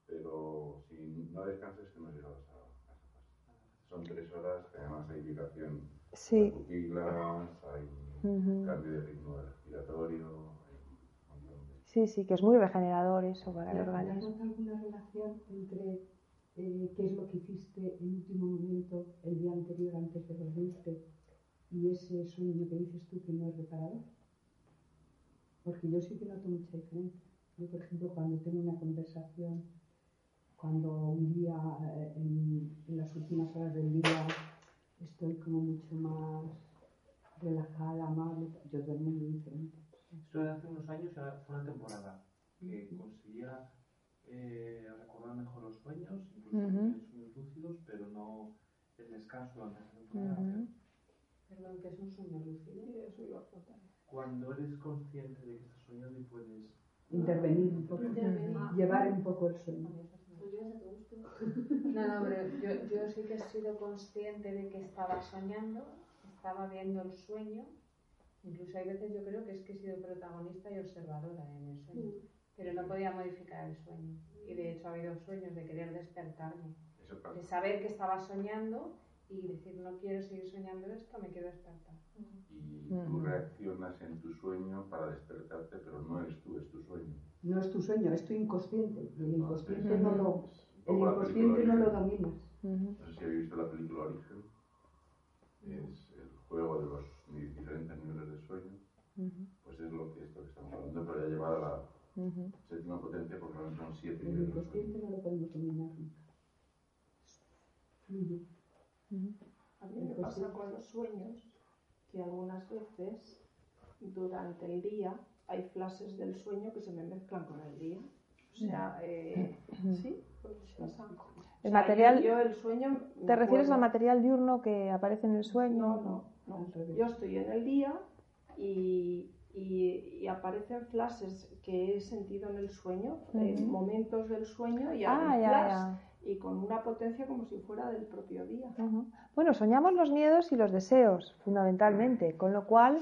Pero si no descansas, que no llegas a, a esa fase. Son tres horas, que además hay vibración de Sí. pupilas, hay Ujú. cambio de ritmo respiratorio, hay un montón de... Sí, sí, que es muy regenerador eso para el ¿Te organismo. alguna relación entre eh, qué es lo que hiciste en último momento el día anterior antes de dormirte y ese sueño que dices tú que no es reparador? Porque yo sí que noto mucha diferencia. Yo, por ejemplo, cuando tengo una conversación, cuando un día, eh, en, en las últimas horas del día, estoy como mucho más relajada, amable, yo duermo muy diferente. Esto de hace unos años era- fue una temporada que conseguía eh, recordar mejor los sueños, incluso Ujú. tener sueños lúcidos, pero no el descanso durante esa temporada. Perdón, que es un sueño lúcido. Eso iba a contar. Cuando eres consciente de que estás soñando y puedes... Intervenir un poco, Intervenir. llevar un poco el sueño. Pues gusto. No, no, pero yo, yo sí que he sido consciente de que estaba soñando, estaba viendo el sueño. Incluso hay veces yo creo que es que he sido protagonista y observadora en el sueño. Pero no podía modificar el sueño. Y de hecho ha habido sueños de querer despertarme. Eso. De saber que estaba soñando y decir no quiero seguir soñando esto, me quiero despertar. Y tú Ujú. reaccionas en tu sueño para despertarte, pero no eres tú, es tu sueño. No es tu sueño, es tu inconsciente. Y el inconsciente Ujú. no lo, el inconsciente no lo dominas. No sé si habéis visto la película Origen. Es el juego de los diferentes niveles de sueño. Pues es lo que, esto que estamos hablando, pero ya llevado a la séptima potencia porque realmente son siete El niveles de sueño. inconsciente no lo podemos dominar nunca. Fluye. A mí me pasa con los sueños que algunas veces durante el día hay flashes del sueño que se me mezclan con el día. O sea, eh, sí, pues pasa. O El sea, material- Yo, el sueño. ¿Te refieres al material diurno que aparece en el sueño? No, no. Yo estoy en el día y, y- y aparecen flashes que he sentido en el sueño, eh, Ujú. momentos del sueño y Ah, hay ya, flash, ya. y con una potencia como si fuera del propio día. Bueno, soñamos los miedos y los deseos, fundamentalmente, con lo cual,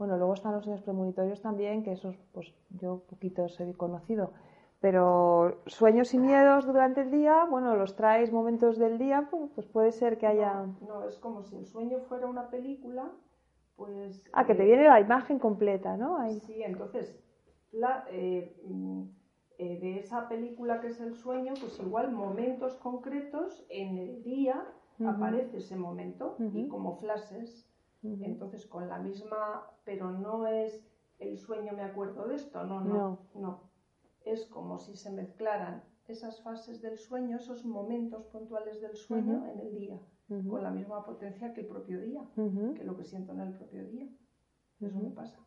bueno, luego están los sueños premonitorios también, que esos, pues yo poquitos he conocido, pero sueños y miedos durante el día, bueno, los traes momentos del día, pues, pues puede ser que haya... No, no, es como si el sueño fuera una película, pues... Ah, que te eh, viene la imagen completa, ¿no? Ahí. Sí, entonces, la- eh, mm, eh, de esa película que es el sueño, pues igual momentos concretos en el día aparece ese momento y como flashes. Entonces con la misma, pero no es el sueño me acuerdo de esto, no, no, no. Es como si se mezclaran esas fases del sueño, esos momentos puntuales del sueño en el día, con la misma potencia que el propio día, que lo que siento en el propio día. Eso me pasa.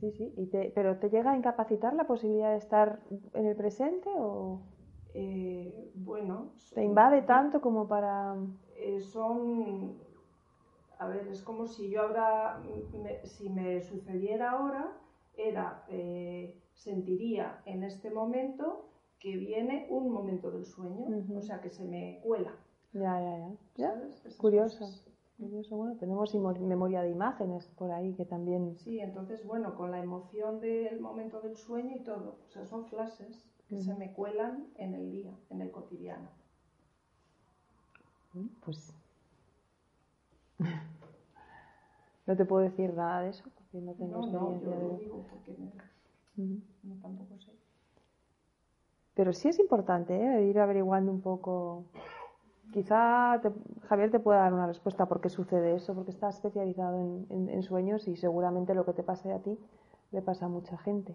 Sí, sí. ¿Y ¿Pero te llega a incapacitar la posibilidad de estar en el presente o...? Eh, bueno... ¿Te invade tanto como para...? Eh, son... A ver, es como si yo ahora, si me sucediera ahora, era, eh, sentiría en este momento que viene un momento del sueño, o sea, que se me cuela. Ya, ya, ya. Curioso. Curioso, bueno, tenemos memoria de imágenes por ahí que también... Sí, entonces, bueno, con la emoción del momento del sueño y todo, o sea, son flashes que se me cuelan en el día, en el cotidiano. Pues... no te puedo decir nada de eso, porque no tengo no, no, yo lo digo porque no, tampoco sé. Pero sí es importante ¿eh? ir averiguando un poco. Quizá Javier te pueda dar una respuesta por qué sucede eso, porque está especializado en, sueños y seguramente lo que te pase a ti le pasa a mucha gente.